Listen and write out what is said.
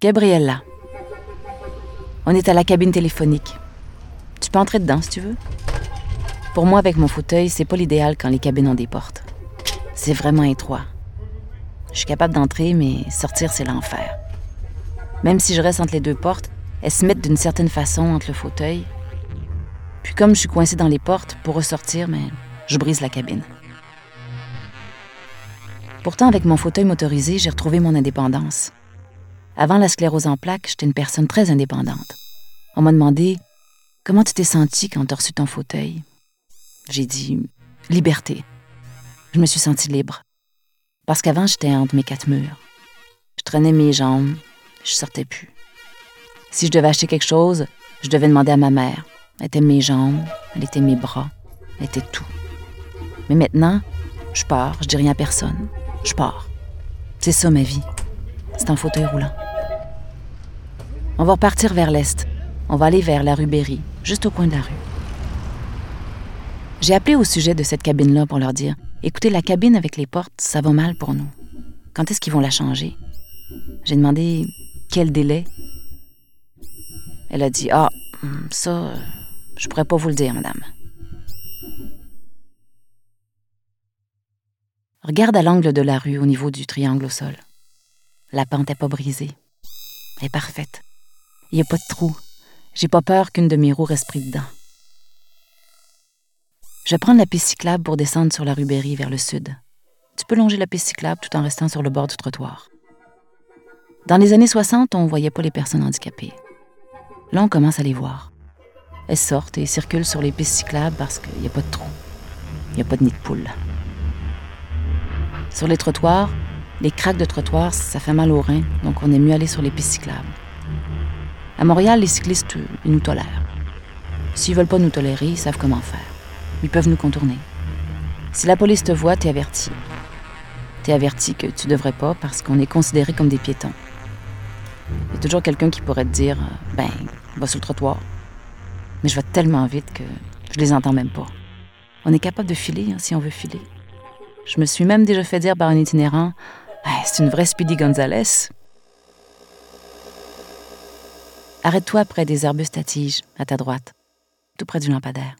Gabriella. On est à la cabine téléphonique. Tu peux entrer dedans si tu veux. Pour moi, avec mon fauteuil, c'est pas l'idéal quand les cabines ont des portes. C'est vraiment étroit. Je suis capable d'entrer, mais sortir, c'est l'enfer. Même si je reste entre les deux portes, elles se mettent d'une certaine façon entre le fauteuil. Puis comme je suis coincée dans les portes, pour ressortir, mais je brise la cabine. Pourtant, avec mon fauteuil motorisé, j'ai retrouvé mon indépendance. Avant la sclérose en plaques, j'étais une personne très indépendante. On m'a demandé Comment tu t'es senti quand tu as reçu ton fauteuil? J'ai dit Liberté. Je me suis sentie libre. Parce qu'avant, j'étais entre mes quatre murs. Je traînais mes jambes, je sortais plus. Si je devais acheter quelque chose, je devais demander à ma mère. Elle était mes jambes, elle était mes bras, elle était tout. Mais maintenant, je pars, je dis rien à personne. Je pars. C'est ça ma vie. C'est un fauteuil roulant. On va repartir vers l'est. On va aller vers la rue Berry, juste au coin de la rue. J'ai appelé au sujet de cette cabine-là pour leur dire Écoutez, la cabine avec les portes, ça va mal pour nous. Quand est-ce qu'ils vont la changer? J'ai demandé quel délai. Elle a dit Ah, hmm, ça, je pourrais pas vous le dire, madame. Regarde à l'angle de la rue au niveau du triangle au sol. La pente n'est pas brisée. Elle est parfaite. Il n'y a pas de trou. J'ai pas peur qu'une de mes roues reste prise dedans. Je prendre la piste cyclable pour descendre sur la rue Berry vers le sud. Tu peux longer la piste cyclable tout en restant sur le bord du trottoir. Dans les années 60, on ne voyait pas les personnes handicapées. Là, on commence à les voir. Elles sortent et circulent sur les pistes cyclables parce qu'il n'y a pas de trou. Il n'y a pas de nid de poule. Sur les trottoirs, les craques de trottoir, ça fait mal aux reins, donc on est mieux aller sur les pistes cyclables. À Montréal, les cyclistes, ils nous tolèrent. S'ils veulent pas nous tolérer, ils savent comment faire. Ils peuvent nous contourner. Si la police te voit, t'es averti. T'es averti que tu devrais pas parce qu'on est considéré comme des piétons. Il y a toujours quelqu'un qui pourrait te dire Ben, va sur le trottoir. Mais je vais tellement vite que je les entends même pas. On est capable de filer hein, si on veut filer. Je me suis même déjà fait dire par un itinérant C'est une vraie Speedy Gonzales. Arrête-toi près des arbustes à tiges, à ta droite, tout près du lampadaire.